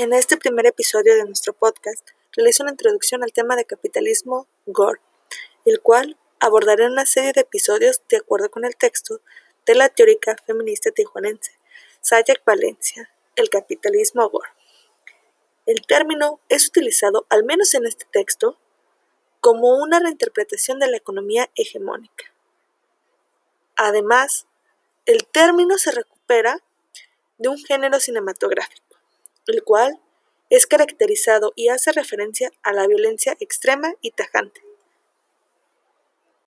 En este primer episodio de nuestro podcast realizo una introducción al tema de capitalismo Gore, el cual abordaré una serie de episodios de acuerdo con el texto de la teórica feminista tijuanense Sayak Valencia, el capitalismo Gore. El término es utilizado, al menos en este texto, como una reinterpretación de la economía hegemónica. Además, el término se recupera de un género cinematográfico el cual es caracterizado y hace referencia a la violencia extrema y tajante.